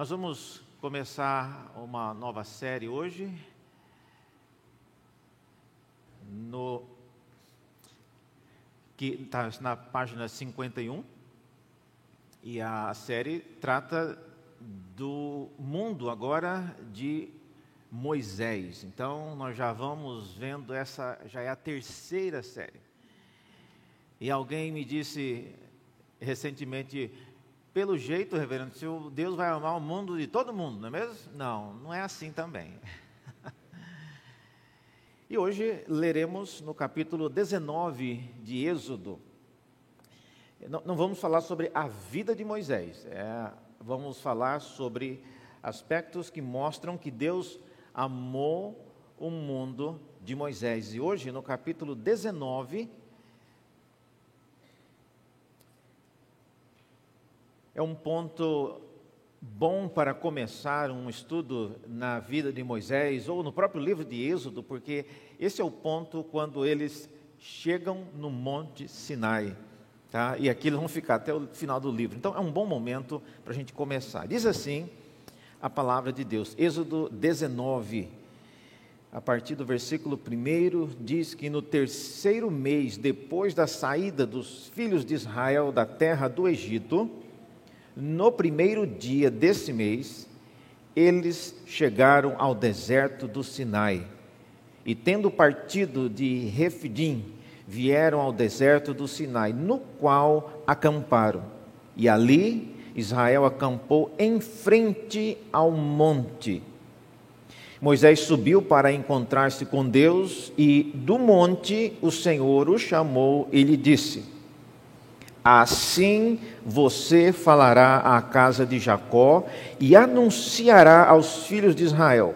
Nós vamos começar uma nova série hoje. No que está na página 51. E a série trata do mundo agora de Moisés. Então nós já vamos vendo essa já é a terceira série. E alguém me disse recentemente, pelo jeito, reverendo, se Deus vai amar o mundo de todo mundo, não é mesmo? Não, não é assim também. e hoje leremos no capítulo 19 de Êxodo. Não, não vamos falar sobre a vida de Moisés, é, vamos falar sobre aspectos que mostram que Deus amou o mundo de Moisés. E hoje, no capítulo 19, é um ponto bom para começar um estudo na vida de Moisés ou no próprio livro de Êxodo, porque esse é o ponto quando eles chegam no Monte Sinai. Tá? E aqui eles vão ficar até o final do livro. Então é um bom momento para a gente começar. Diz assim a palavra de Deus, Êxodo 19, a partir do versículo 1, diz que no terceiro mês depois da saída dos filhos de Israel da terra do Egito, no primeiro dia desse mês, eles chegaram ao deserto do Sinai. E tendo partido de Refidim, vieram ao deserto do Sinai, no qual acamparam. E ali Israel acampou em frente ao monte. Moisés subiu para encontrar-se com Deus e do monte o Senhor o chamou e lhe disse: Assim você falará à casa de Jacó e anunciará aos filhos de Israel: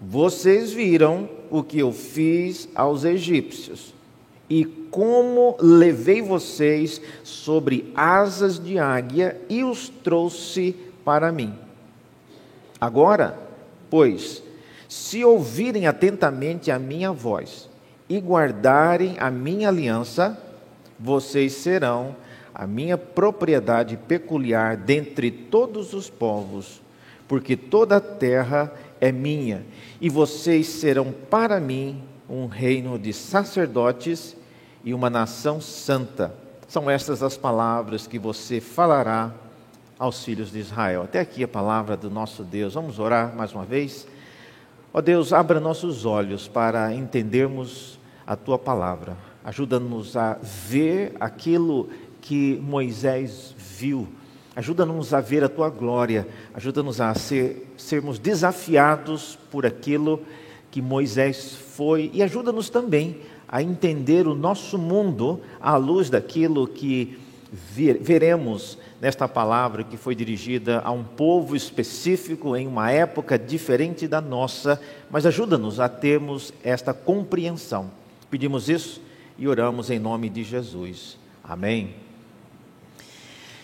Vocês viram o que eu fiz aos egípcios e como levei vocês sobre asas de águia e os trouxe para mim. Agora, pois, se ouvirem atentamente a minha voz e guardarem a minha aliança, vocês serão a minha propriedade peculiar dentre todos os povos, porque toda a terra é minha, e vocês serão para mim um reino de sacerdotes e uma nação santa. São estas as palavras que você falará aos filhos de Israel. Até aqui a palavra do nosso Deus. Vamos orar mais uma vez. Ó Deus, abra nossos olhos para entendermos a tua palavra. Ajuda-nos a ver aquilo que Moisés viu. Ajuda-nos a ver a tua glória. Ajuda-nos a ser, sermos desafiados por aquilo que Moisés foi. E ajuda-nos também a entender o nosso mundo à luz daquilo que veremos nesta palavra que foi dirigida a um povo específico em uma época diferente da nossa, mas ajuda-nos a termos esta compreensão. Pedimos isso e oramos em nome de Jesus. Amém.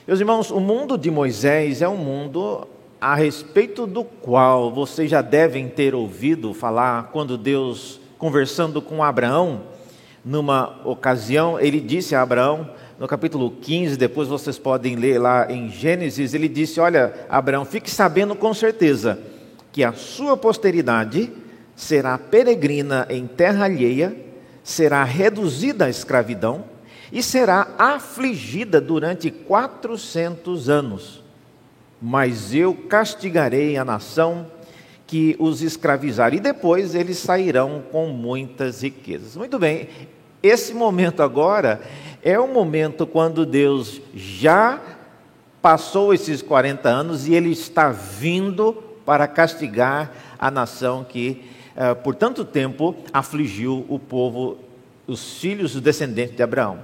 Meus irmãos, o mundo de Moisés é um mundo a respeito do qual vocês já devem ter ouvido falar quando Deus, conversando com Abraão, numa ocasião, ele disse a Abraão, no capítulo 15, depois vocês podem ler lá em Gênesis, ele disse: Olha, Abraão, fique sabendo com certeza que a sua posteridade será peregrina em terra alheia será reduzida à escravidão e será afligida durante 400 anos. Mas eu castigarei a nação que os escravizar, e depois eles sairão com muitas riquezas. Muito bem, esse momento agora é o momento quando Deus já passou esses 40 anos e ele está vindo para castigar a nação que eh, por tanto tempo afligiu o povo, os filhos, os descendentes de Abraão.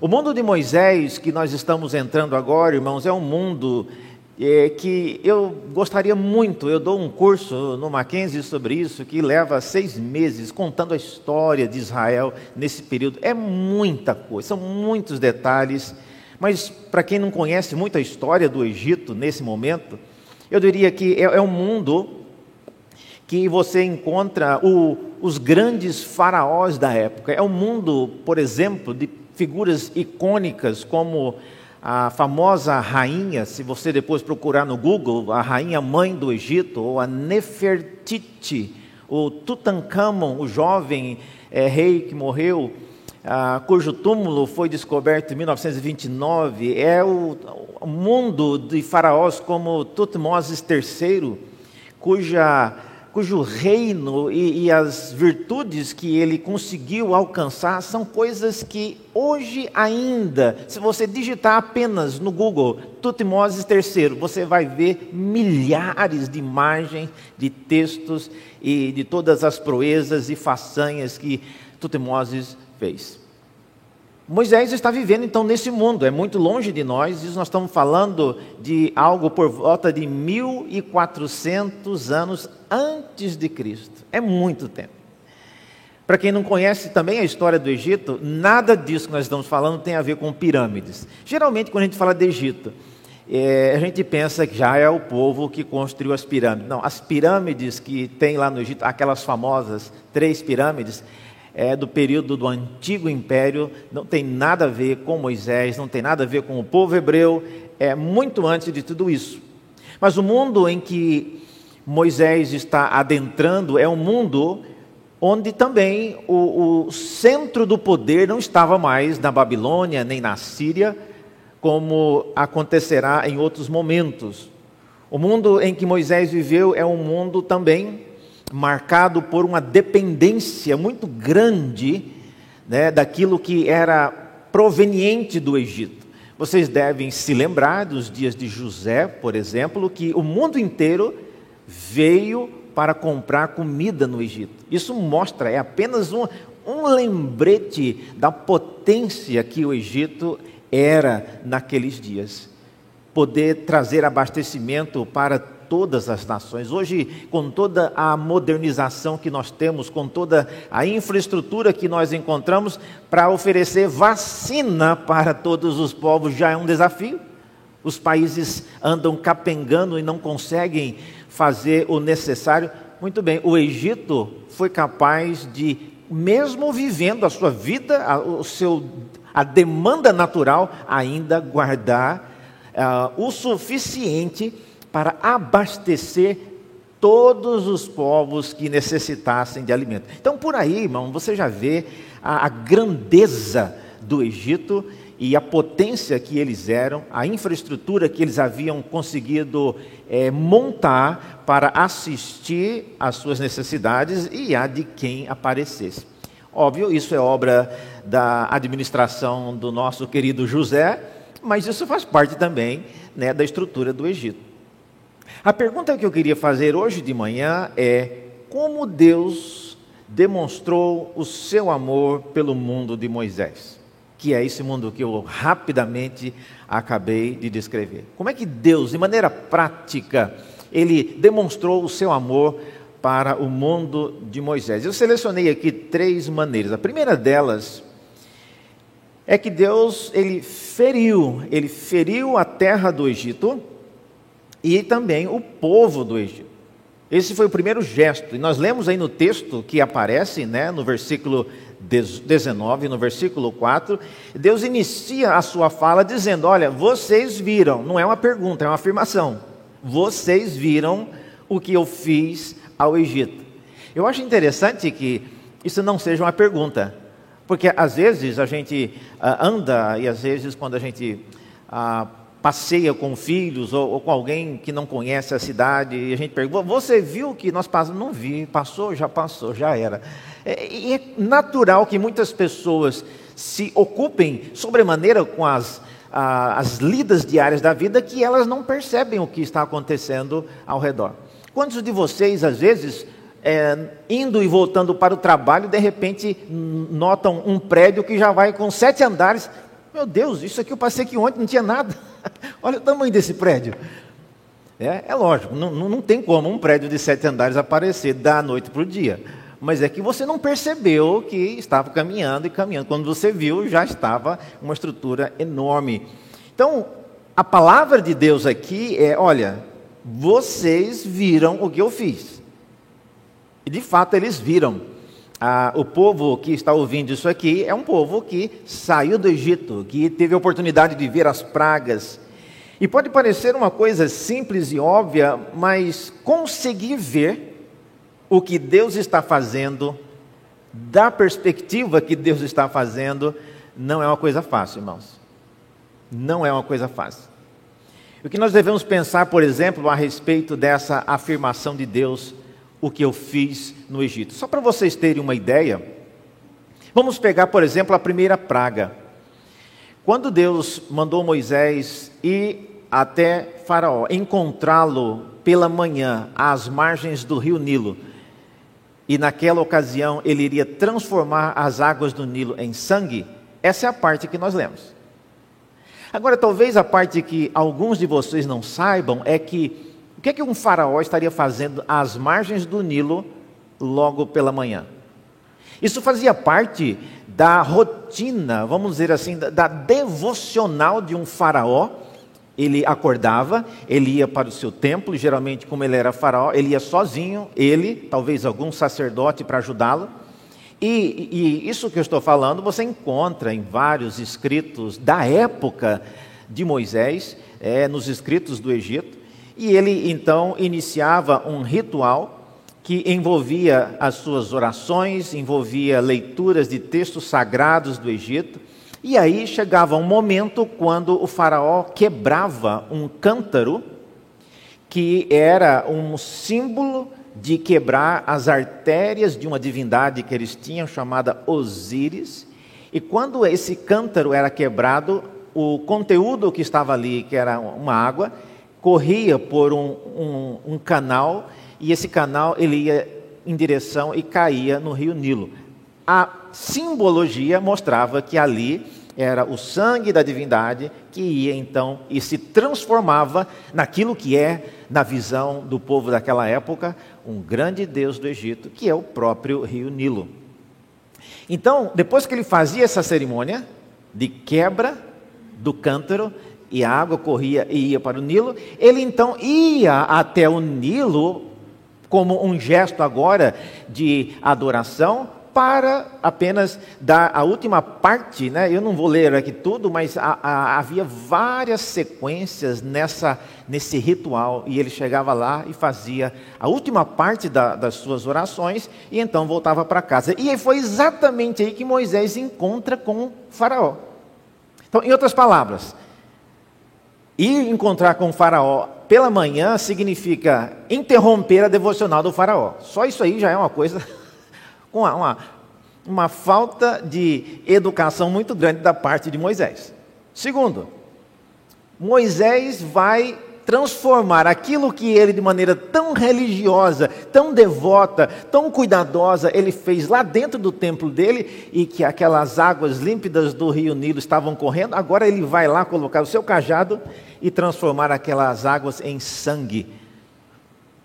O mundo de Moisés que nós estamos entrando agora, irmãos, é um mundo é, que eu gostaria muito. Eu dou um curso no Mackenzie sobre isso, que leva seis meses contando a história de Israel nesse período. É muita coisa, são muitos detalhes. Mas para quem não conhece muito a história do Egito nesse momento, eu diria que é, é um mundo que você encontra o, os grandes faraós da época. É um mundo, por exemplo, de figuras icônicas como a famosa rainha, se você depois procurar no Google, a rainha mãe do Egito, ou a Nefertiti, o Tutankhamon, o jovem é, rei que morreu, ah, cujo túmulo foi descoberto em 1929, é o, o mundo de faraós como Tutmoses III, cuja cujo reino e, e, as virtudes que ele conseguiu alcançar são coisas que hoje ainda, se você digitar apenas no Google Tutmoses III, você vai ver milhares de imagens, de textos e de todas as proezas e façanhas que Tutmoses fez. Moisés está vivendo então nesse mundo, é muito longe de nós, e nós estamos falando de algo por volta de 1400 anos antes de Cristo. É muito tempo. Para quem não conhece também a história do Egito, nada disso que nós estamos falando tem a ver com pirâmides. Geralmente, quando a gente fala de Egito, é, a gente pensa que já é o povo que construiu as pirâmides. Não, as pirâmides que tem lá no Egito, aquelas famosas três pirâmides, é do período do antigo império, não tem nada a ver com Moisés, não tem nada a ver com o povo hebreu, é muito antes de tudo isso. Mas o mundo em que Moisés está adentrando é um mundo onde também o, o centro do poder não estava mais na Babilônia nem na Síria, como acontecerá em outros momentos. O mundo em que Moisés viveu é um mundo também marcado por uma dependência muito grande né, daquilo que era proveniente do Egito. Vocês devem se lembrar dos dias de José, por exemplo, que o mundo inteiro veio para comprar comida no Egito. Isso mostra, é apenas um, um lembrete da potência que o Egito era naqueles dias. Poder trazer abastecimento para todas as nações. Hoje, com toda a modernização que nós temos, com toda a infraestrutura que nós encontramos para oferecer vacina para todos os povos, já é um desafio. Os países andam capengando e não conseguem fazer o necessário. Muito bem, o Egito foi capaz de, mesmo vivendo a sua vida, a, o seu, a demanda natural, ainda guardar uh, o suficiente para abastecer todos os povos que necessitassem de alimento. Então, por aí, irmão, você já vê a, a grandeza do Egito e a potência que eles eram, a infraestrutura que eles haviam conseguido é, montar para assistir às suas necessidades e a de quem aparecesse. Óbvio, isso é obra da administração do nosso querido José, mas isso faz parte também né, da estrutura do Egito. A pergunta que eu queria fazer hoje de manhã é: como Deus demonstrou o seu amor pelo mundo de Moisés? Que é esse mundo que eu rapidamente acabei de descrever. Como é que Deus, de maneira prática, ele demonstrou o seu amor para o mundo de Moisés? Eu selecionei aqui três maneiras. A primeira delas é que Deus ele feriu, ele feriu a terra do Egito e também o povo do Egito. Esse foi o primeiro gesto. E nós lemos aí no texto que aparece, né, no versículo 19, no versículo 4, Deus inicia a sua fala dizendo: Olha, vocês viram, não é uma pergunta, é uma afirmação. Vocês viram o que eu fiz ao Egito. Eu acho interessante que isso não seja uma pergunta, porque às vezes a gente uh, anda e às vezes quando a gente uh, passeia com filhos ou, ou, com alguém que não conhece a cidade e a gente pergunta: Você viu que nós passamos? Não vi, passou, já passou, já era. É, é natural que muitas pessoas se ocupem sobremaneira com as, a, as lidas diárias da vida que elas não percebem o que está acontecendo ao redor. Quantos de vocês, às vezes, é, indo e voltando para o trabalho, de repente notam um prédio que já vai com sete andares? Meu Deus, isso aqui eu passei aqui ontem, não tinha nada. Olha o tamanho desse prédio. É, é lógico, não, não tem como um prédio de sete andares aparecer da noite para o dia. Mas é que você não percebeu que estava caminhando e caminhando. Quando você viu, já estava uma estrutura enorme. Então, a palavra de Deus aqui é: olha, vocês viram o que eu fiz. E de fato eles viram. Ah, o povo que está ouvindo isso aqui é um povo que saiu do Egito, que teve a oportunidade de ver as pragas. E pode parecer uma coisa simples e óbvia, mas conseguir ver o que Deus está fazendo, da perspectiva que Deus está fazendo, não é uma coisa fácil, irmãos. Não é uma coisa fácil. O que nós devemos pensar, por exemplo, a respeito dessa afirmação de Deus o que eu fiz no Egito. Só para vocês terem uma ideia, vamos pegar, por exemplo, a primeira praga. Quando Deus mandou Moisés ir até Faraó, encontrá-lo pela manhã às margens do rio Nilo, e naquela ocasião ele iria transformar as águas do Nilo em sangue, essa é a parte que nós lemos. Agora, talvez a parte que alguns de vocês não saibam é que que que um faraó estaria fazendo às margens do Nilo logo pela manhã? Isso fazia parte da rotina, vamos dizer assim, da, da devocional de um faraó. Ele acordava, ele ia para o seu templo, geralmente, como ele era faraó, ele ia sozinho, ele, talvez algum sacerdote para ajudá-lo. E, e, isso que eu estou falando você encontra em vários escritos da época de Moisés, é, nos escritos do Egito. E ele então iniciava um ritual que envolvia as suas orações, envolvia leituras de textos sagrados do Egito. E aí chegava um momento quando o faraó quebrava um cântaro que era um símbolo de quebrar as artérias de uma divindade que eles tinham chamada Osíris. E quando esse cântaro era quebrado, o conteúdo que estava ali, que era uma água, corria por um, um, um canal e esse canal ele ia em direção e caía no rio Nilo. A simbologia mostrava que ali era o sangue da divindade que ia então e se transformava naquilo que é, na visão do povo daquela época, um grande Deus do Egito, que é o próprio rio Nilo. Então, depois que ele fazia essa cerimônia de quebra do cântaro, e a água corria e ia para o Nilo, ele então ia até o Nilo como um gesto agora de adoração para apenas dar a última parte, né? Eu não vou ler aqui tudo, mas a, a, havia várias sequências nessa nesse ritual e ele chegava lá e fazia a última parte da, das suas orações e então voltava para casa. E foi exatamente aí que Moisés encontra com Faraó. Então, em outras palavras, Ir encontrar com o faraó pela manhã significa interromper a devocional do faraó. Só isso aí já é uma coisa, uma, uma, uma falta de educação muito grande da parte de Moisés. Segundo, Moisés vai transformar aquilo que ele, de maneira tão religiosa, tão devota, tão cuidadosa, ele fez lá dentro do templo dele e que aquelas águas límpidas do rio Nilo estavam correndo, agora ele vai lá colocar o seu cajado e transformar aquelas águas em sangue.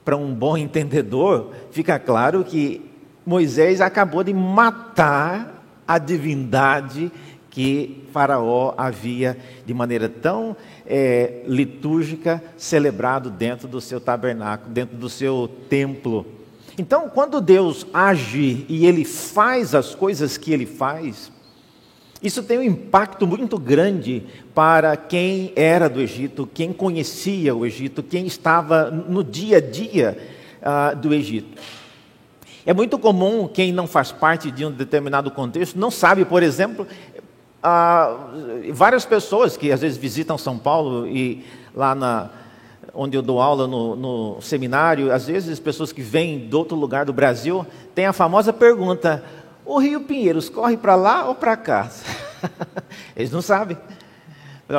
Para um bom entendedor, fica claro que Moisés acabou de matar a divindade que Faraó havia, de maneira tão é, litúrgica, celebrado dentro do seu tabernáculo, dentro do seu templo. Então, quando Deus age e ele faz as coisas que ele faz, isso tem um impacto muito grande para quem era do Egito, quem conhecia o Egito, quem estava no dia a dia uh, do Egito. É muito comum quem não faz parte de um determinado contexto, não sabe, por exemplo, ah, várias pessoas que às vezes visitam São Paulo e lá na, onde eu dou aula no, no seminário, às vezes pessoas que vêm de outro lugar do Brasil têm a famosa pergunta: o Rio Pinheiros corre para lá ou para cá? Eles não sabem.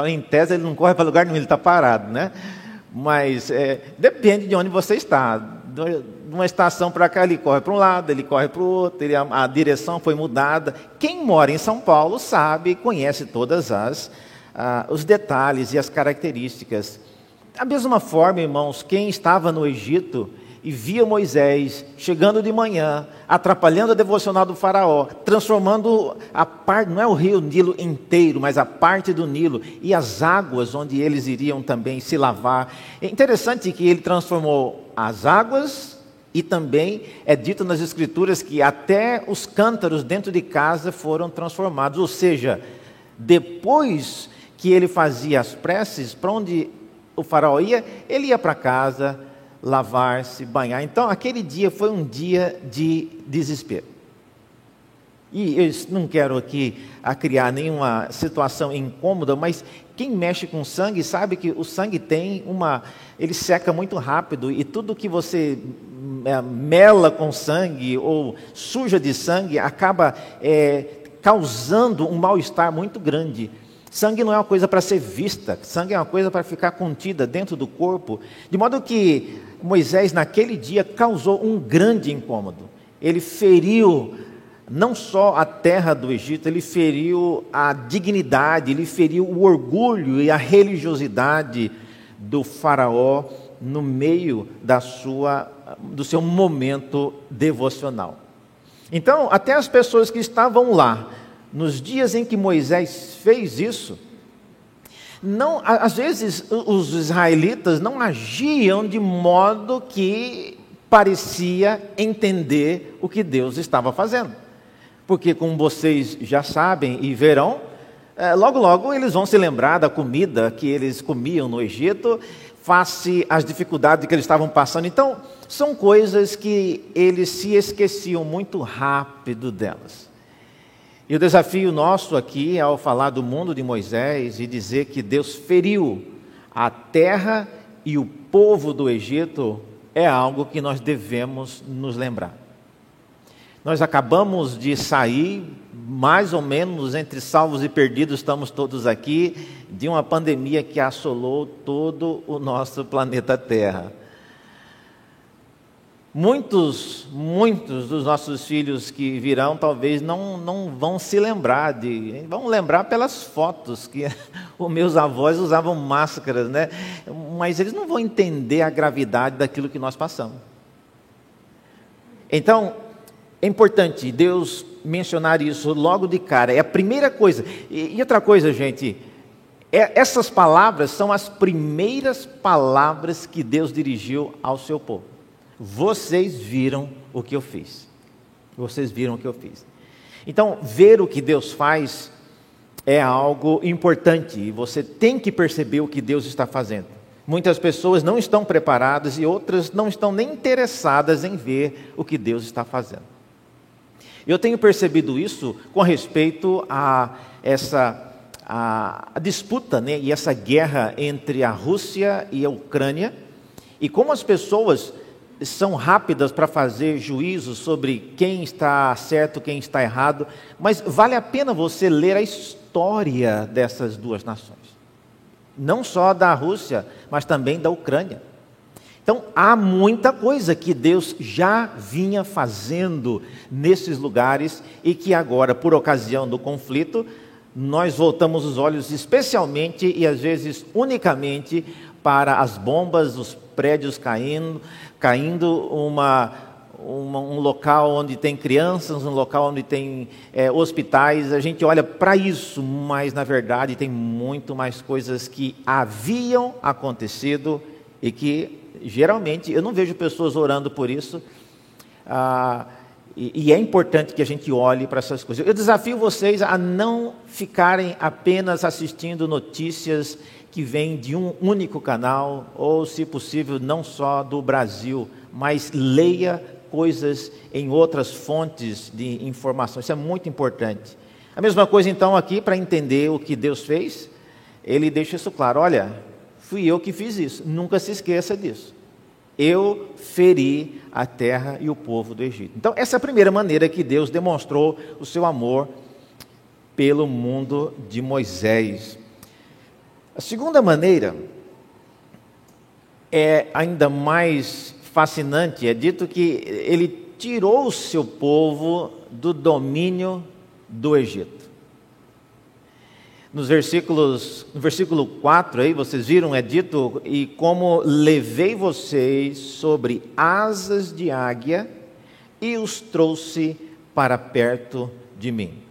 Em tese ele não corre para lugar nenhum, ele está parado, né? Mas é, depende de onde você está de uma estação para cá, ele corre para um lado, ele corre para o outro, ele, a, a, direção foi mudada. Quem mora em São Paulo sabe, conhece todas as ah, os detalhes e as características. Da mesma forma, irmãos, quem estava no Egito e via Moisés chegando de manhã, atrapalhando a devocional do faraó, transformando a parte, não é o rio Nilo inteiro, mas a parte do Nilo e as águas onde eles iriam também se lavar. É interessante que ele transformou as águas E também é dito nas Escrituras que até os cântaros dentro de casa foram transformados, ou seja, depois que ele fazia as preces, para onde o faraó ia, ele ia para casa lavar-se, banhar. Então, aquele dia foi um dia de desespero. E eu não quero aqui a criar nenhuma situação incômoda, mas quem mexe com sangue sabe que o sangue tem uma. Ele seca muito rápido e tudo que você mela com sangue ou suja de sangue acaba é, causando um mal-estar muito grande. Sangue não é uma coisa para ser vista, sangue é uma coisa para ficar contida dentro do corpo. De modo que Moisés, naquele dia, causou um grande incômodo. Ele feriu não só a terra do Egito, ele feriu a dignidade, ele feriu o orgulho e a religiosidade do Faraó no meio da sua, do seu momento devocional. Então, até as pessoas que estavam lá, nos dias em que Moisés fez isso, não, às vezes os israelitas não agiam de modo que parecia entender o que Deus estava fazendo porque, como vocês já sabem e verão, é, logo logo eles vão se lembrar da comida que eles comiam no Egito, face às dificuldades que eles estavam passando. Então, são coisas que eles se esqueciam muito rápido delas. E o desafio nosso aqui, ao falar do mundo de Moisés e dizer que Deus feriu a terra e o povo do Egito, é algo que nós devemos nos lembrar. Nós acabamos de sair, mais ou menos entre salvos e perdidos, estamos todos aqui, de uma pandemia que assolou todo o nosso planeta Terra. Muitos, muitos dos nossos filhos que virão talvez não, não vão se lembrar de, vão lembrar pelas fotos que os meus avós usavam máscaras, né? Mas eles não vão entender a gravidade daquilo que nós passamos. Então, é importante Deus mencionar isso logo de cara. É a primeira coisa. E, outra coisa, gente, é, essas palavras são as primeiras palavras que Deus dirigiu ao seu povo. Vocês viram o que eu fiz. Vocês viram o que eu fiz. Então, ver o que Deus faz é algo importante e você tem que perceber o que Deus está fazendo. Muitas pessoas não estão preparadas e outras não estão nem interessadas em ver o que Deus está fazendo. Eu tenho percebido isso com respeito a essa a, a disputa né, e essa guerra entre a Rússia e a Ucrânia, e como as pessoas são rápidas para fazer juízo sobre quem está certo, quem está errado, mas vale a pena você ler a história dessas duas nações. Não só da Rússia, mas também da Ucrânia. Então, há muita coisa que Deus já vinha fazendo nesses lugares e que agora, por ocasião do conflito, nós voltamos os olhos especialmente e às vezes unicamente para as bombas, os prédios caindo, caindo uma, uma, um local onde tem crianças, um local onde tem é, hospitais. A gente olha para isso, mas na verdade tem muito mais coisas que haviam acontecido e que geralmente eu não vejo pessoas orando por isso. Ah, e, e, é importante que a gente olhe para essas coisas. Eu desafio vocês a não ficarem apenas assistindo notícias que vêm de um único canal, ou, se possível, não só do Brasil, mas leia coisas em outras fontes de informação. Isso é muito importante. A mesma coisa, então, aqui, para entender o que Deus fez, ele deixa isso claro: olha, Fui eu que fiz isso. Nunca se esqueça disso. Eu feri a terra e o povo do Egito. Então, essa é a primeira maneira que Deus demonstrou o seu amor pelo mundo de Moisés. A segunda maneira é ainda mais fascinante. É dito que ele tirou o seu povo do domínio do Egito. Nos versículos, no versículo 4 aí, vocês viram, é dito, e como levei vocês sobre asas de águia e os trouxe para perto de mim.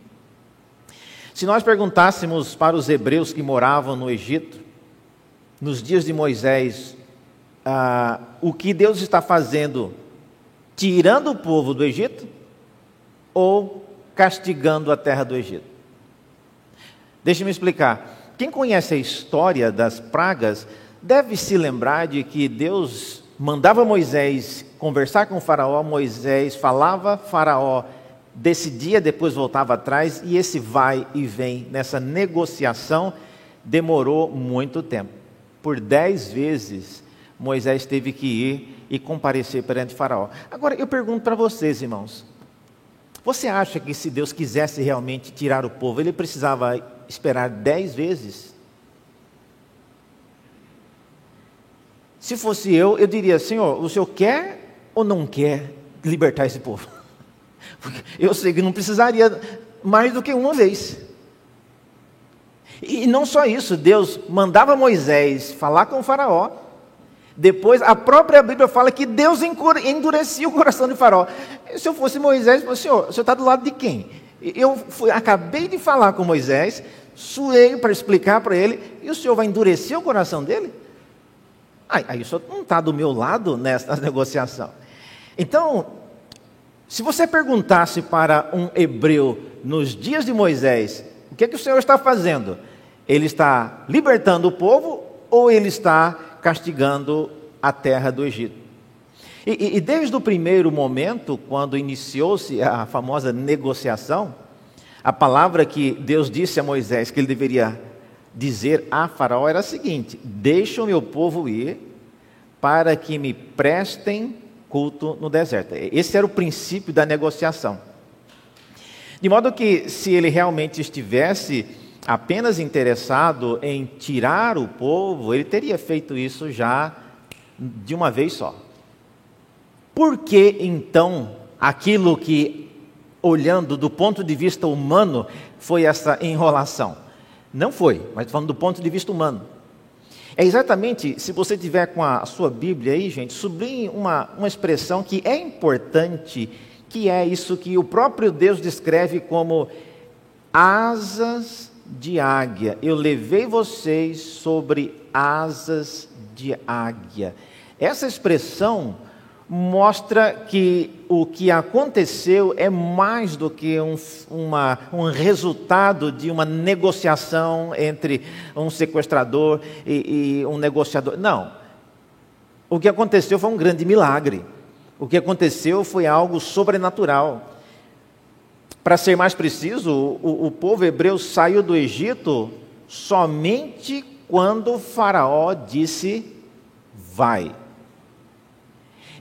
Se nós perguntássemos para os hebreus que moravam no Egito, nos dias de Moisés, ah, o que Deus está fazendo tirando o povo do Egito ou castigando a terra do Egito? Deixe-me explicar. Quem conhece a história das pragas deve se lembrar de que Deus mandava Moisés conversar com Faraó, Moisés falava, Faraó decidia, depois voltava atrás, e esse vai e vem nessa negociação demorou muito tempo. Por dez vezes Moisés teve que ir e comparecer perante Faraó. Agora eu pergunto para vocês, irmãos: você acha que se Deus quisesse realmente tirar o povo, ele precisava esperar dez vezes? Se fosse eu, eu diria: Senhor, o senhor quer ou não quer libertar esse povo? Eu sei que não precisaria mais do que uma vez. E não só isso, Deus mandava Moisés falar com o Faraó. Depois, a própria Bíblia fala que Deus endurecia o coração de Faraó. Se eu fosse Moisés, eu falei, senhor, o senhor está do lado de quem? Eu fui, acabei de falar com Moisés, suei para explicar para ele, e o senhor vai endurecer o coração dele? Aí, aí o senhor não está do meu lado nessa negociação. Então, se você perguntasse para um hebreu nos dias de Moisés, o que, é que o Senhor está fazendo? Ele está libertando o povo ou ele está castigando a terra do Egito? E, e desde o primeiro momento, quando iniciou-se a famosa negociação, a palavra que Deus disse a Moisés que ele deveria dizer a Faraó era a seguinte: Deixa o meu povo ir, para que me prestem culto no deserto. Esse era o princípio da negociação. De modo que, se ele realmente estivesse apenas interessado em tirar o povo, ele teria feito isso já de uma vez só. Por que então aquilo que, olhando do ponto de vista humano, foi essa enrolação? Não foi, mas falando do ponto de vista humano. É exatamente, se você tiver com a sua Bíblia aí, gente, sublinhe uma, uma expressão que é importante, que é isso que o próprio Deus descreve como asas de águia. Eu levei vocês sobre asas de águia. Essa expressão mostra que o que aconteceu é mais do que um, uma, um resultado de uma negociação entre um sequestrador e, e um negociador. Não. O que aconteceu foi um grande milagre. O que aconteceu foi algo sobrenatural. Para ser mais preciso, o, o povo hebreu saiu do Egito somente quando Faraó disse: vai.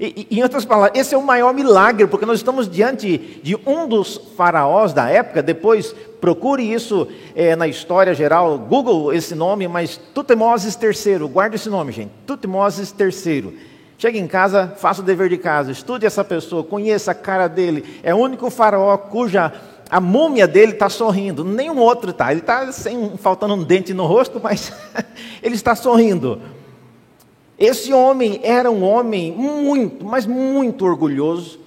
E, em outras palavras, esse é o maior milagre, porque nós estamos diante de um dos faraós da época. Depois, procure isso é, na história geral, Google esse nome, mas Tutmoses III, guarde esse nome, gente. Tutmoses III. Chegue em casa, faça o dever de casa, estude essa pessoa, conheça a cara dele. É o único faraó cuja a múmia dele está sorrindo, nenhum outro está. Ele está faltando um dente no rosto, mas ele está sorrindo. Esse homem era um homem muito, mas muito orgulhoso.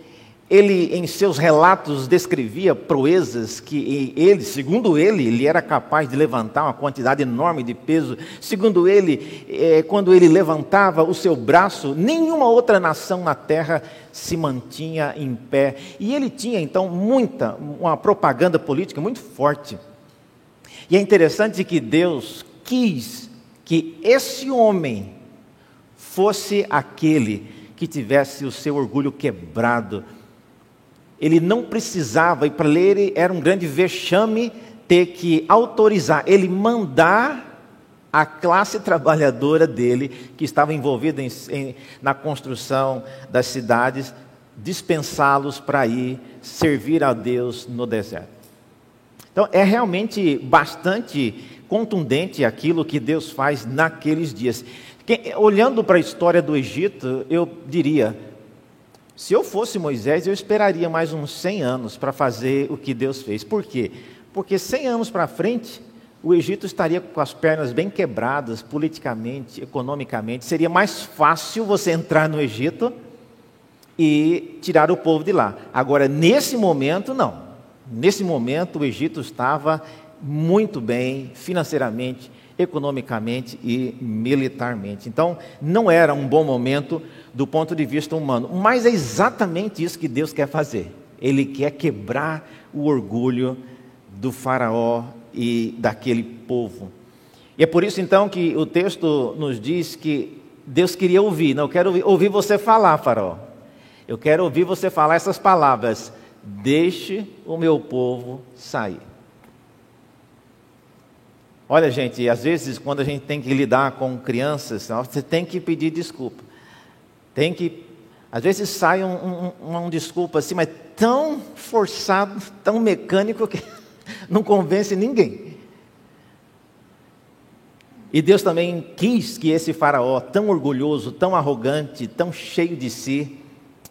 Ele, em seus relatos, descrevia proezas que ele, segundo ele, ele era capaz de levantar uma quantidade enorme de peso. Segundo ele, é, quando ele levantava o seu braço, nenhuma outra nação na terra se mantinha em pé. E ele tinha, então, muita, uma propaganda política muito forte. E é interessante que Deus quis que esse homem, fosse aquele que tivesse o seu orgulho quebrado. Ele não precisava, e para ele era um grande vexame ter que autorizar, ele mandar a classe trabalhadora dele, que estava envolvida em, em, na construção das cidades, dispensá-los para ir servir a Deus no deserto. Então, é realmente bastante contundente aquilo que Deus faz naqueles dias. Quem, olhando para a história do Egito, eu diria: se eu fosse Moisés, eu esperaria mais uns 100 anos para fazer o que Deus fez. Por quê? Porque 100 anos para frente, o Egito estaria com as pernas bem quebradas, politicamente, economicamente. Seria mais fácil você entrar no Egito e tirar o povo de lá. Agora, nesse momento, não. Nesse momento, o Egito estava muito bem financeiramente, economicamente e militarmente. Então, não era um bom momento do ponto de vista humano, mas é exatamente isso que Deus quer fazer. Ele quer quebrar o orgulho do Faraó e daquele povo. E é por isso então que o texto nos diz que Deus queria ouvir, não eu quero ouvir, ouvir você falar, Faraó. Eu quero ouvir você falar essas palavras: Deixe o meu povo sair. Olha, gente, às vezes quando a gente tem que lidar com crianças, você tem que pedir desculpa. Tem que. Às vezes sai um, um, um desculpa assim, mas tão forçado, tão mecânico que não convence ninguém. E Deus também quis que esse faraó, tão orgulhoso, tão arrogante, tão cheio de si,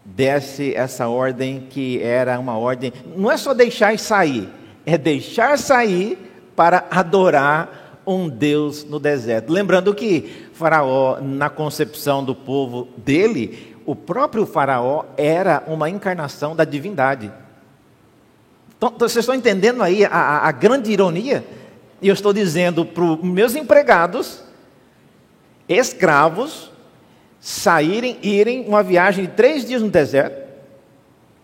desse essa ordem que era uma ordem, não é só deixar sair, é deixar sair para adorar um Deus no deserto. Lembrando que Faraó, na concepção do povo dele, o próprio Faraó era uma encarnação da divindade. Então, vocês estão entendendo aí a, a, a grande ironia? E eu estou dizendo para os meus empregados, escravos, saírem, irem uma viagem de três dias no deserto,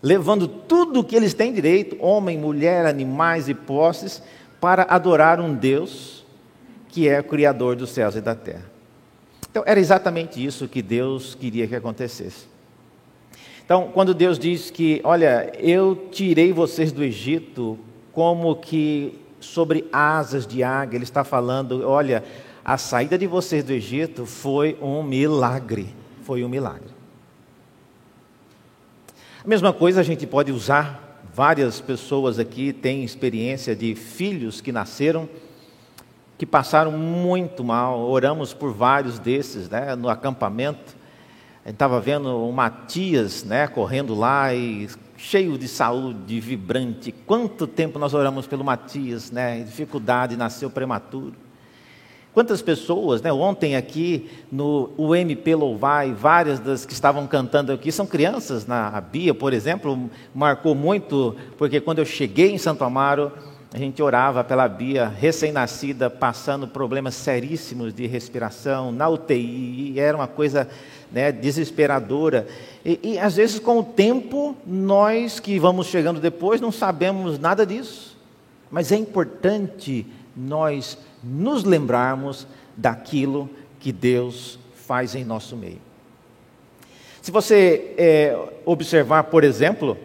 levando tudo o que eles têm direito, homem, mulher, animais e posses, para adorar um Deus que é o Criador dos céus e da terra. Então, era exatamente isso que Deus queria que acontecesse. Então, quando Deus diz que, olha, eu tirei vocês do Egito como que sobre asas de águia, Ele está falando, olha, a saída de vocês do Egito foi um milagre. Foi um milagre. A mesma coisa a gente pode usar. Várias pessoas aqui têm experiência de filhos que nasceram que passaram muito mal. Oramos por vários desses né, no acampamento. A gente estava vendo o Matias né, correndo lá e cheio de saúde, vibrante. Quanto tempo nós oramos pelo Matias, né? Dificuldade, nasceu prematuro. Quantas pessoas, né? Ontem aqui no UMP Louvai, várias das que estavam cantando aqui são crianças. Na a Bia, por exemplo, marcou muito, porque quando eu cheguei em Santo Amaro, a gente orava pela Bia, recém-nascida, passando problemas seríssimos de respiração, na UTI, era uma coisa né, desesperadora. E, e às vezes, com o tempo, nós que vamos chegando depois não sabemos nada disso. Mas é importante nós nos lembrarmos daquilo que Deus faz em nosso meio. Se você é, observar, por exemplo,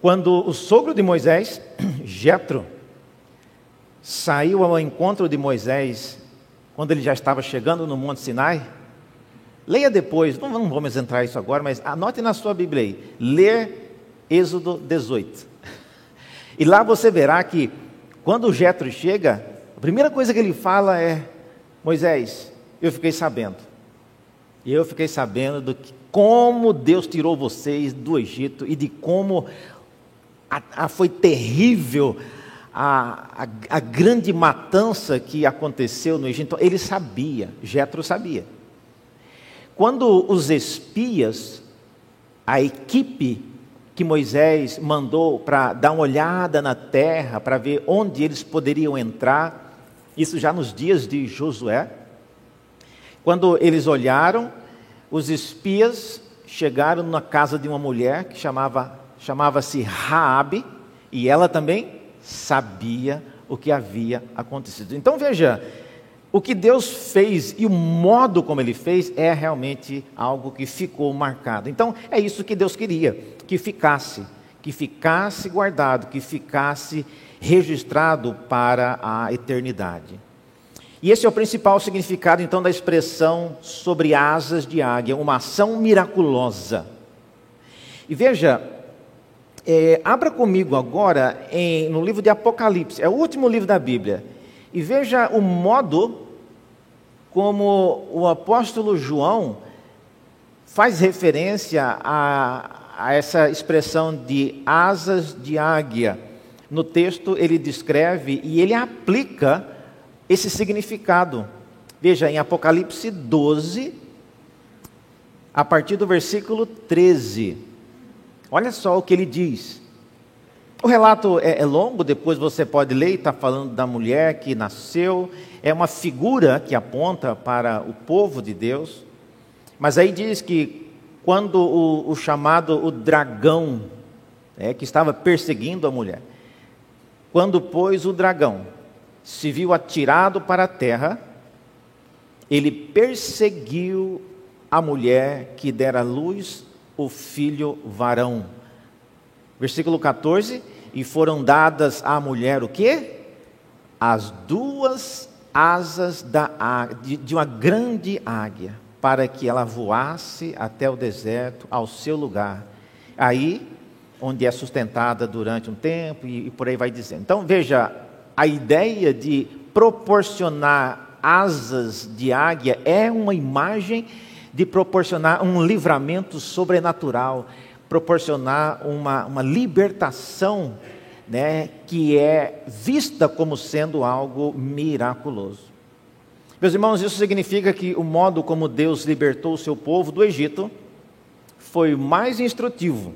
quando o sogro de Moisés, Jetro, saiu ao encontro de Moisés, quando ele já estava chegando no Monte Sinai, leia depois, não, não vamos entrar nisso agora, mas anote na sua Bíblia aí, ler Êxodo 18. E lá você verá que quando o Jetro chega, a primeira coisa que ele fala é: Moisés, eu fiquei sabendo. E eu fiquei sabendo do que, como Deus tirou vocês do Egito e de como a, a, foi terrível a, a, grande matança que aconteceu no Egito. Ele sabia, Jetro sabia. Quando os espias, a equipe que Moisés mandou para dar uma olhada na terra, para ver onde eles poderiam entrar, isso já nos dias de Josué. Quando eles olharam, os espias chegaram na casa de uma mulher que chamava chamava-se Raabe, e ela também sabia o que havia acontecido. Então veja, o que Deus fez e o modo como ele fez é realmente algo que ficou marcado. Então é isso que Deus queria, que ficasse, que ficasse guardado, que ficasse registrado para a eternidade. E esse é o principal significado então da expressão sobre asas de águia, uma ação miraculosa. E veja, é, abra comigo agora em, no livro de Apocalipse, é o último livro da Bíblia, e veja o modo como o apóstolo João faz referência a, a essa expressão de asas de águia. No texto ele descreve e ele aplica esse significado. Veja, em Apocalipse 12, a partir do versículo 13. Olha só o que ele diz. O relato é, é longo, depois você pode ler, está falando da mulher que nasceu, é uma figura que aponta para o povo de Deus. Mas aí diz que quando o, o chamado o dragão, é, que estava perseguindo a mulher, quando pois o dragão se viu atirado para a terra, ele perseguiu a mulher que dera à luz o filho varão. Versículo 14: E foram dadas à mulher o quê? As duas asas da, de, de uma grande águia, para que ela voasse até o deserto, ao seu lugar. Aí, onde é sustentada durante um tempo, e, e por aí vai dizendo. Então, veja, a ideia de proporcionar asas de águia é uma imagem de proporcionar um livramento sobrenatural, proporcionar uma, uma libertação né, que é vista como sendo algo miraculoso. Meus irmãos, isso significa que o modo como Deus libertou o seu povo do Egito foi mais instrutivo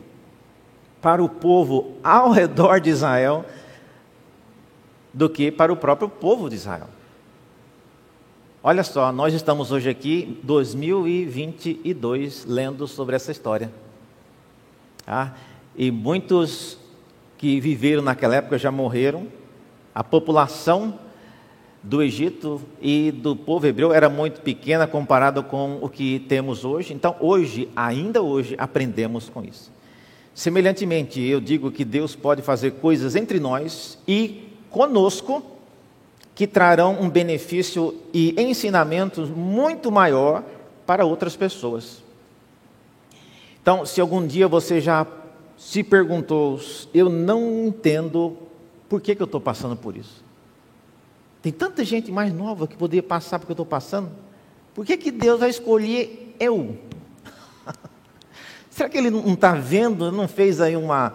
para o povo ao redor de Israel do que para o próprio povo de Israel. Olha só, nós estamos hoje aqui, 2022, lendo sobre essa história. Ah, e muitos que viveram naquela época já morreram. A população do Egito e do povo hebreu era muito pequena comparado com o que temos hoje. Então, hoje, ainda hoje, aprendemos com isso. Semelhantemente, eu digo que Deus pode fazer coisas entre nós e conosco que trarão um benefício e ensinamentos muito maior para outras pessoas. Então, se algum dia você já se perguntou, eu não entendo por que, que eu estou passando por isso. Tem tanta gente mais nova que poderia passar porque eu estou passando. Por que, que Deus vai escolher eu? Será que Ele não está vendo, não fez aí uma,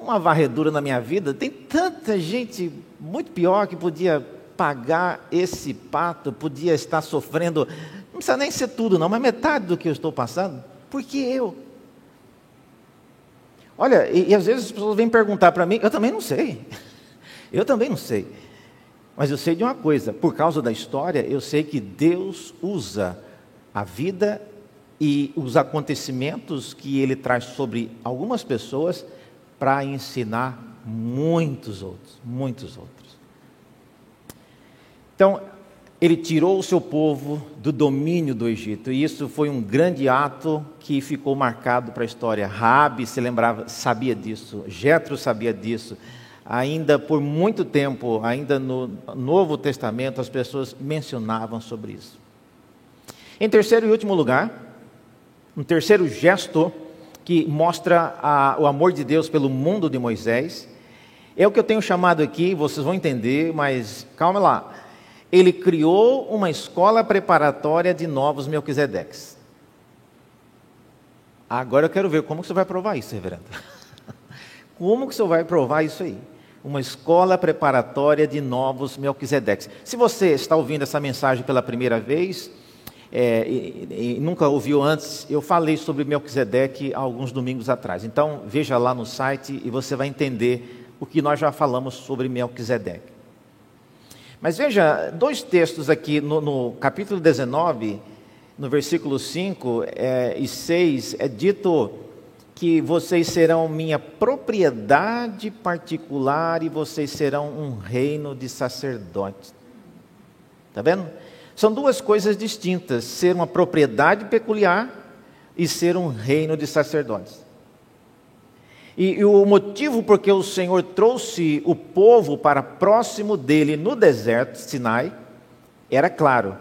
uma varredura na minha vida? Tem tanta gente muito pior que podia pagar esse pato, podia estar sofrendo, não precisa nem ser tudo, não, mas metade do que eu estou passando, porque eu. Olha, e, e às vezes as pessoas vêm perguntar para mim, eu também não sei, eu também não sei, mas eu sei de uma coisa, por causa da história, eu sei que Deus usa a vida e os acontecimentos que Ele traz sobre algumas pessoas para ensinar muitos outros, muitos outros. Então, ele tirou o seu povo do domínio do Egito, e isso foi um grande ato que ficou marcado para a história. Rabi se lembrava, sabia disso, Jetro sabia disso. Ainda por muito tempo, ainda no Novo Testamento, as pessoas mencionavam sobre isso. Em terceiro e último lugar, um terceiro gesto que mostra a, o amor de Deus pelo mundo de Moisés, é o que eu tenho chamado aqui, vocês vão entender, mas calma lá ele criou uma escola preparatória de novos Melquisedeques. Agora eu quero ver como que você vai provar isso, reverendo. Como que você vai provar isso aí? Uma escola preparatória de novos Melquisedeques. Se você está ouvindo essa mensagem pela primeira vez, é, e, e, nunca ouviu antes, eu falei sobre Melquisedeque alguns domingos atrás. Então, veja lá no site e você vai entender o que nós já falamos sobre Melquisedeque. Mas veja, dois textos aqui no, no capítulo 19, no versículo 5 é, e 6, é dito que vocês serão minha propriedade particular e vocês serão um reino de sacerdotes. Está vendo? São duas coisas distintas: ser uma propriedade peculiar e ser um reino de sacerdotes. E, e, o motivo porque o Senhor trouxe o povo para próximo dele no deserto, Sinai, era claro.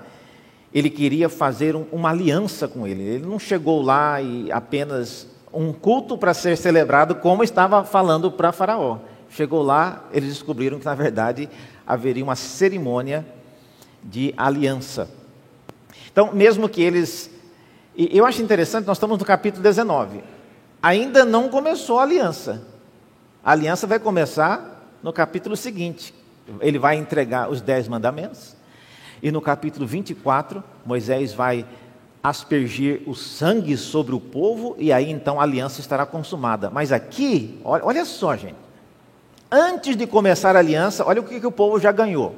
Ele queria fazer um, uma aliança com ele. Ele não chegou lá e apenas um culto para ser celebrado, como estava falando para Faraó. Chegou lá, eles descobriram que, na verdade, haveria uma cerimônia de aliança. Então, mesmo que eles. E eu acho interessante, nós estamos no capítulo 19 ainda não começou a aliança. A aliança vai começar no capítulo seguinte. Ele vai entregar os dez mandamentos. E no capítulo 24, Moisés vai aspergir o sangue sobre o povo, e aí então a aliança estará consumada. Mas aqui, olha, olha só, gente. Antes de começar a aliança, olha o que, que o povo já ganhou.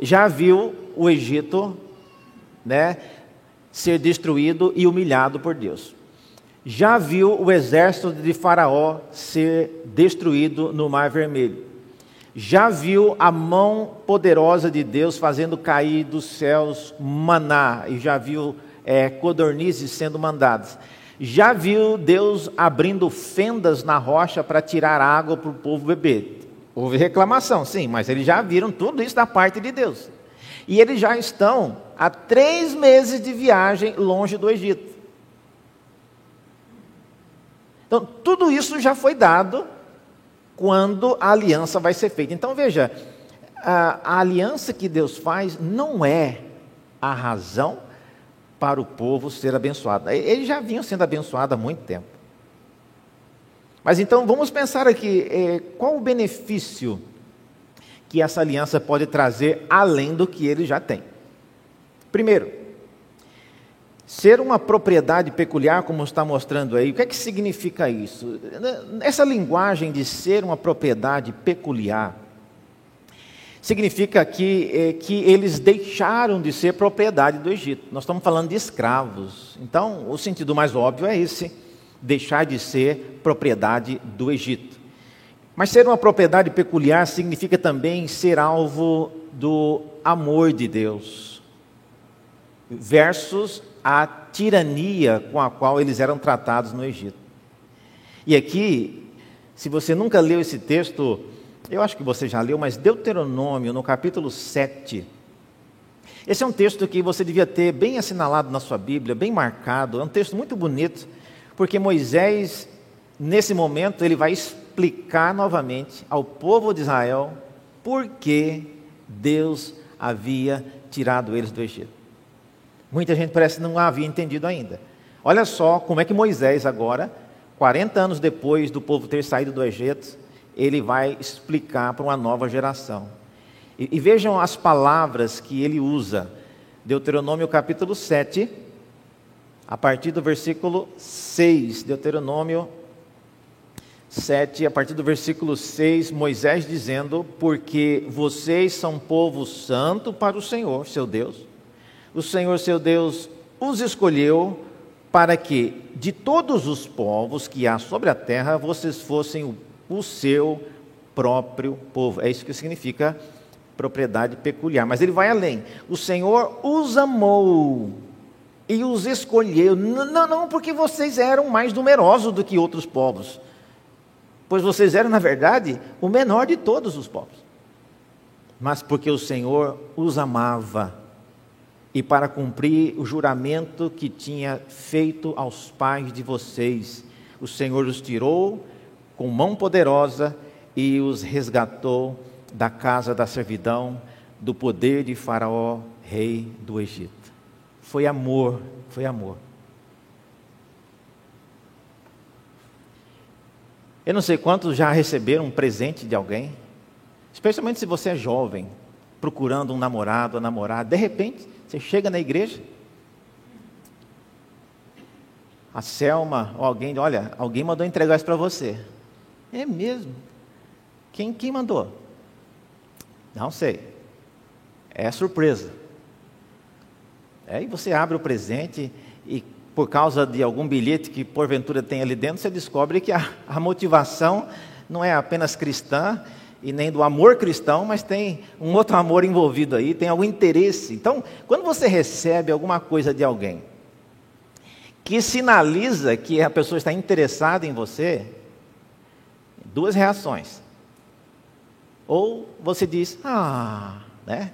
Já viu o Egito né, ser destruído e humilhado por Deus. Já viu o exército de Faraó ser destruído no Mar Vermelho. Já viu a mão poderosa de Deus fazendo cair dos céus maná e já viu é, codornizes sendo mandadas. Já viu Deus abrindo fendas na rocha para tirar água para o povo beber. Houve reclamação, sim, mas eles já viram tudo isso da parte de Deus. E eles já estão há três meses de viagem longe do Egito. Então, tudo isso já foi dado quando a aliança vai ser feita. Então, veja, a, a aliança que Deus faz não é a razão para o povo ser abençoado. Eles já vinham sendo abençoados há muito tempo. Mas então vamos pensar aqui, é, qual o benefício que essa aliança pode trazer além do que ele já tem? Primeiro, ser uma propriedade peculiar, como está mostrando aí, o que é que significa isso? Essa linguagem de ser uma propriedade peculiar significa que, é, que eles deixaram de ser propriedade do Egito. Nós estamos falando de escravos. Então, o sentido mais óbvio é esse: deixar de ser propriedade do Egito. Mas ser uma propriedade peculiar significa também ser alvo do amor de Deus, versus a tirania com a qual eles eram tratados no Egito. E aqui, se você nunca leu esse texto, eu acho que você já leu, mas Deuteronômio, no capítulo 7. Esse é um texto que você devia ter bem assinalado na sua Bíblia, bem marcado. É um texto muito bonito, porque Moisés, nesse momento, ele vai explicar novamente ao povo de Israel por que Deus havia tirado eles do Egito. Muita gente parece não havia entendido ainda. Olha só como é que Moisés, agora, 40 anos depois do povo ter saído do Egito, ele vai explicar para uma nova geração. E, e, vejam as palavras que ele usa. Deuteronômio capítulo 7, a partir do versículo 6. Deuteronômio 7, a partir do versículo 6, Moisés dizendo: Porque vocês são povo santo para o Senhor, seu Deus. O Senhor, seu Deus, os escolheu para que de todos os povos que há sobre a terra vocês fossem o o seu próprio povo. É isso que significa propriedade peculiar. Mas ele vai além. O Senhor os amou e os escolheu. Não, não porque vocês eram mais numerosos do que outros povos. Pois vocês eram, na verdade, o menor de todos os povos. Mas porque o Senhor os amava e para cumprir o juramento que tinha feito aos pais de vocês, o Senhor os tirou com mão poderosa e os resgatou da casa da servidão, do poder de Faraó, rei do Egito. Foi amor, foi amor. Eu não sei quantos já receberam um presente de alguém, especialmente se você é jovem, procurando um namorado ou namorada. De repente, você chega na igreja, a Selma ou alguém, olha, alguém mandou entregar isso para você. É mesmo? Quem, quem mandou? Não sei. É surpresa. Aí você abre o presente e, por causa de algum bilhete que porventura tem ali dentro, você descobre que a, a motivação não é apenas cristã e nem do amor cristão, mas tem um outro amor envolvido aí, tem algum interesse. Então, quando você recebe alguma coisa de alguém que sinaliza que a pessoa está interessada em você, duas reações. Ou você diz, ah, né?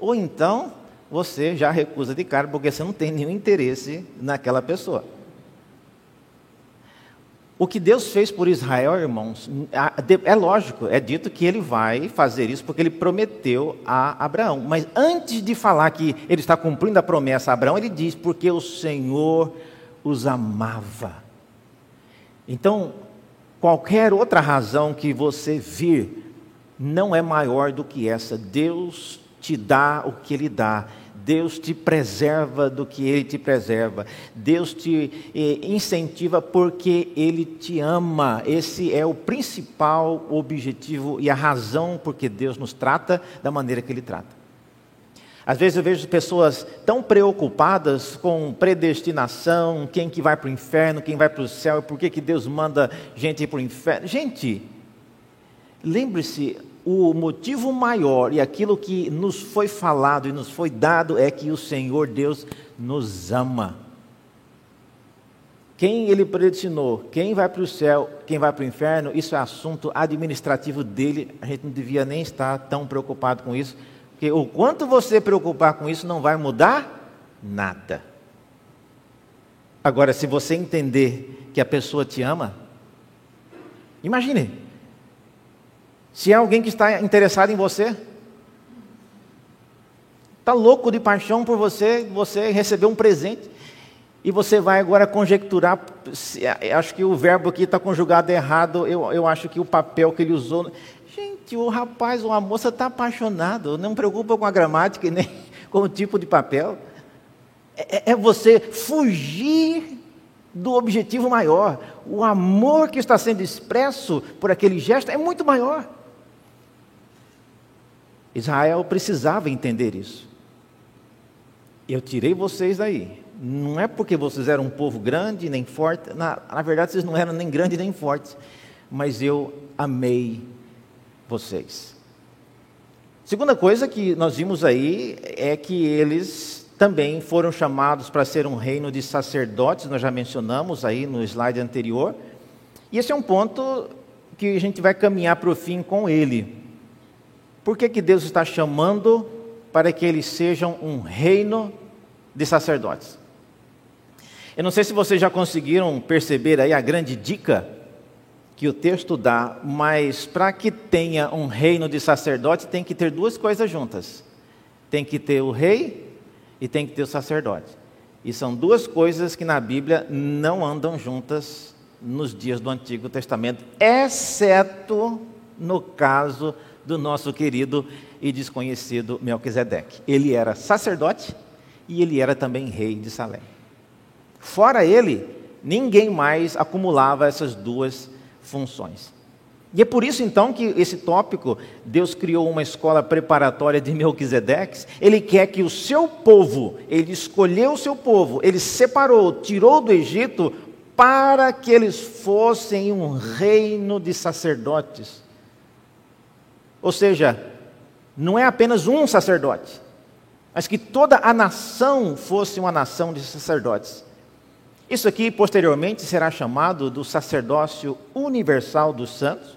Ou então você já recusa de cara porque você não tem nenhum interesse naquela pessoa. O que Deus fez por Israel, irmãos, é lógico, é dito que ele vai fazer isso porque ele prometeu a Abraão. Mas antes de falar que ele está cumprindo a promessa a Abraão, ele diz: porque o Senhor os amava. Então, Qualquer outra razão que você vir não é maior do que essa. Deus te dá o que Ele dá. Deus te preserva do que Ele te preserva. Deus te eh, incentiva porque Ele te ama. Esse é o principal objetivo e a razão por que Deus nos trata da maneira que Ele trata. Às vezes eu vejo pessoas tão preocupadas com predestinação, quem que vai para o inferno, quem vai para o céu, por que, que Deus manda gente para o inferno. Gente, lembre-se, o motivo maior e aquilo que nos foi falado e nos foi dado é que o Senhor Deus nos ama. Quem ele predestinou, quem vai para o céu, quem vai para o inferno, isso é assunto administrativo dele, a gente não devia nem estar tão preocupado com isso, porque o quanto você preocupar com isso não vai mudar nada. Agora, se você entender que a pessoa te ama, imagine, se é alguém que está interessado em você, está louco de paixão por você, você recebeu um presente, e você vai agora conjecturar, acho que o verbo aqui está conjugado errado, eu, eu acho que o papel que ele usou. Gente, o rapaz ou a moça está apaixonado, não preocupa com a gramática nem com o tipo de papel. É, é você fugir do objetivo maior. O amor que está sendo expresso por aquele gesto é muito maior. Israel precisava entender isso. Eu tirei vocês daí. Não é porque vocês eram um povo grande nem forte. Na, na verdade, vocês não eram nem grandes nem fortes. Mas eu amei vocês. Segunda coisa que nós vimos aí é que eles também foram chamados para ser um reino de sacerdotes, nós já mencionamos aí no slide anterior. E esse é um ponto que a gente vai caminhar para o fim com ele. Por que, que Deus está chamando para que eles sejam um reino de sacerdotes? Eu não sei se vocês já conseguiram perceber aí a grande dica que o texto dá, mas para que tenha um reino de sacerdote tem que ter duas coisas juntas. Tem que ter o rei e tem que ter o sacerdote. E são duas coisas que na Bíblia não andam juntas nos dias do Antigo Testamento, exceto no caso do nosso querido e desconhecido Melquisedeque. Ele era sacerdote e ele era também rei de Salém. Fora ele, ninguém mais acumulava essas duas funções. E é por isso então que esse tópico, Deus criou uma escola preparatória de Melquisedeques. Ele quer que o seu povo, ele escolheu o seu povo, ele separou, tirou do Egito para que eles fossem um reino de sacerdotes. Ou seja, não é apenas um sacerdote, mas que toda a nação fosse uma nação de sacerdotes. Isso aqui posteriormente será chamado do sacerdócio universal dos santos,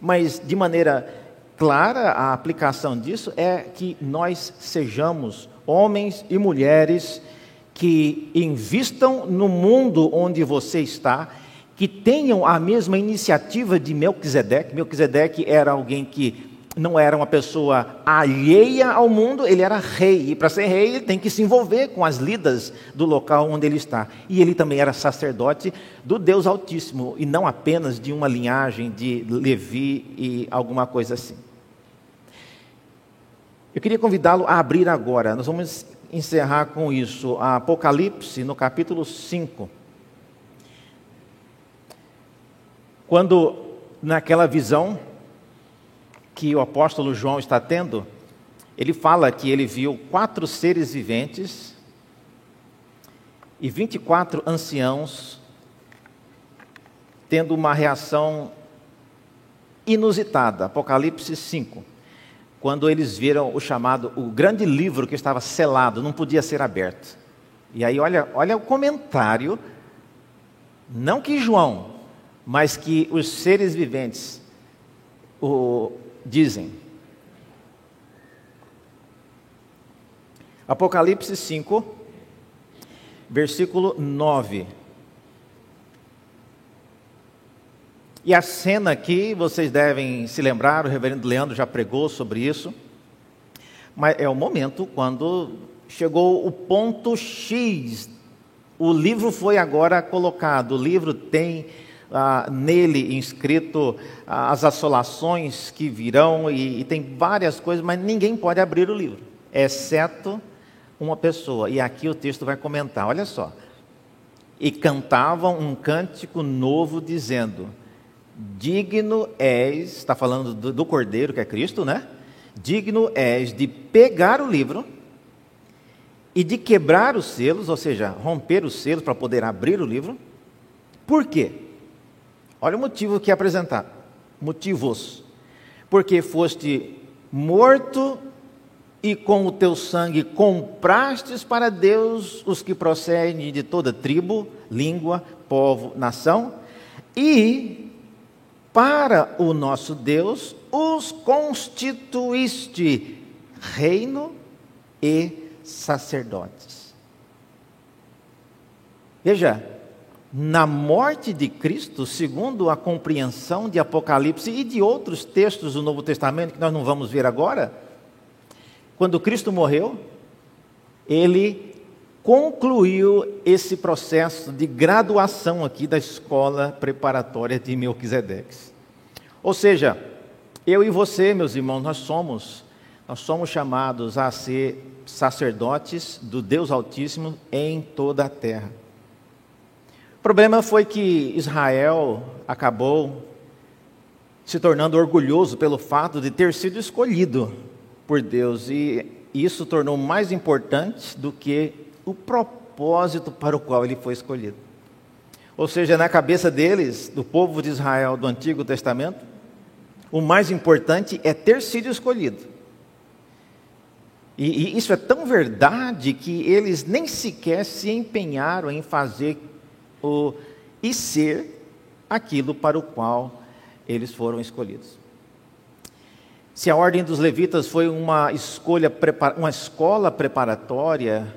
mas de maneira clara a aplicação disso é que nós sejamos homens e mulheres que invistam no mundo onde você está que tenham a mesma iniciativa de Melquisedeque. Melquisedeque era alguém que não era uma pessoa alheia ao mundo, ele era rei. E para ser rei, ele tem que se envolver com as lidas do local onde ele está. E ele também era sacerdote do Deus Altíssimo, e não apenas de uma linhagem de Levi e alguma coisa assim. Eu queria convidá-lo a abrir agora, nós vamos encerrar com isso, Apocalipse, no capítulo 5. Quando naquela visão que o apóstolo João está tendo, ele fala que ele viu quatro seres viventes e 24 anciãos tendo uma reação inusitada. Apocalipse 5. Quando eles viram o chamado, o grande livro que estava selado, não podia ser aberto. E aí, olha, olha o comentário, não que João, mas que os seres viventes o, dizem. Apocalipse 5, versículo 9. E a cena aqui, vocês devem se lembrar, o reverendo Leandro já pregou sobre isso, mas é o momento quando chegou o ponto X. O livro foi agora colocado, o livro tem ah, nele inscrito ah, as assolações que virão, e, e tem várias coisas, mas ninguém pode abrir o livro, exceto uma pessoa. E aqui o texto vai comentar, olha só. E cantavam um cântico novo dizendo: Digno és, está falando do, do Cordeiro, que é Cristo, né? Digno és de pegar o livro e de quebrar os selos, ou seja, romper os selos para poder abrir o livro. Por quê? Olha o motivo que é. Motivos. Porque foste morto e com o teu sangue comprastes para Deus os que procedem de toda tribo, língua, povo, nação, e para o nosso Deus os constituíste reino e sacerdotes. Veja, na morte de Cristo, segundo a compreensão de Apocalipse e de outros textos do Novo Testamento que nós não vamos ver agora, quando Cristo morreu, ele concluiu esse processo de graduação aqui da escola preparatória de Melquisedeques. Ou seja, eu e você, meus irmãos, nós somos nós somos chamados a ser sacerdotes do Deus Altíssimo em toda a terra. O problema foi que Israel acabou se tornando orgulhoso pelo fato de ter sido escolhido por Deus, e isso tornou mais importante do que o propósito para o qual ele foi escolhido. Ou seja, na cabeça deles, do povo de Israel do Antigo Testamento, o mais importante é ter sido escolhido. E, e, isso é tão verdade que eles nem sequer se empenharam em fazer o, e ser aquilo para o qual eles foram escolhidos. Se a ordem dos levitas foi uma escolha, uma escola preparatória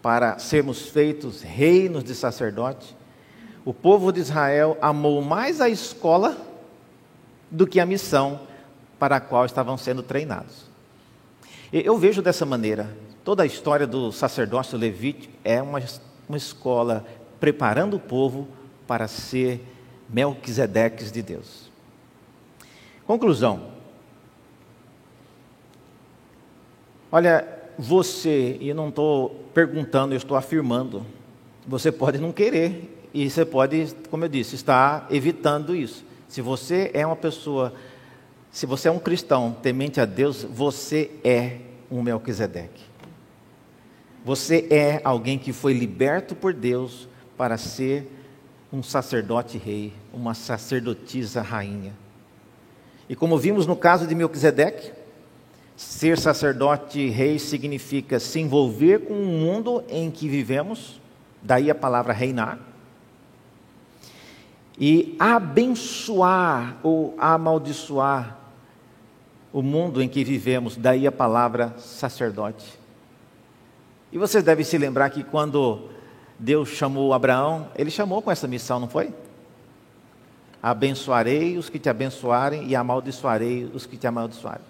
para sermos feitos reinos de sacerdote, o povo de Israel amou mais a escola do que a missão para a qual estavam sendo treinados. Eu vejo dessa maneira, toda a história do sacerdócio levítico é uma, uma escola preparando o povo para ser Melquisedeques de Deus. Conclusão. Olha, você, e não estou perguntando, eu estou afirmando, você pode não querer, e você pode, como eu disse, estar evitando isso. Se você é uma pessoa se você é um cristão temente a Deus, você é um Melquisedeque. Você é alguém que foi liberto por Deus para ser um sacerdote rei, uma sacerdotisa rainha. E como vimos no caso de Melquisedeque, ser sacerdote rei significa se envolver com o mundo em que vivemos, daí a palavra reinar, e abençoar ou amaldiçoar o mundo em que vivemos, daí a palavra sacerdote. E vocês devem se lembrar que quando Deus chamou Abraão, ele chamou com essa missão, não foi? Abençoarei os que te abençoarem e amaldiçoarei os que te amaldiçoarem.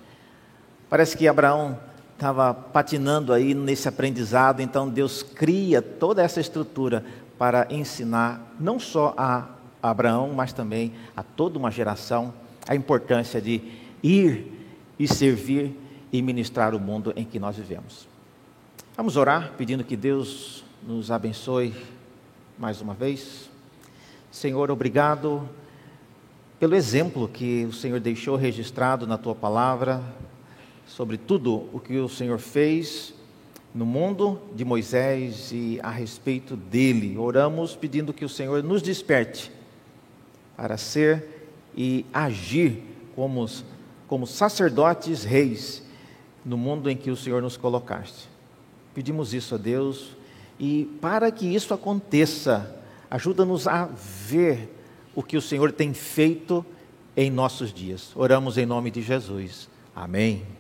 Parece que Abraão estava patinando aí nesse aprendizado, então Deus cria toda essa estrutura para ensinar não só a Abraão, mas também a toda uma geração a importância de ir e servir e ministrar o mundo em que nós vivemos. Vamos orar pedindo que Deus nos abençoe mais uma vez. Senhor, obrigado pelo exemplo que o Senhor deixou registrado na tua palavra sobre tudo o que o Senhor fez no mundo de Moisés e a respeito dele. Oramos pedindo que o Senhor nos desperte para ser e agir como como sacerdotes reis no mundo em que o Senhor nos colocaste. Pedimos isso a Deus e para que isso aconteça, ajuda-nos a ver o que o Senhor tem feito em nossos dias. Oramos em nome de Jesus. Amém.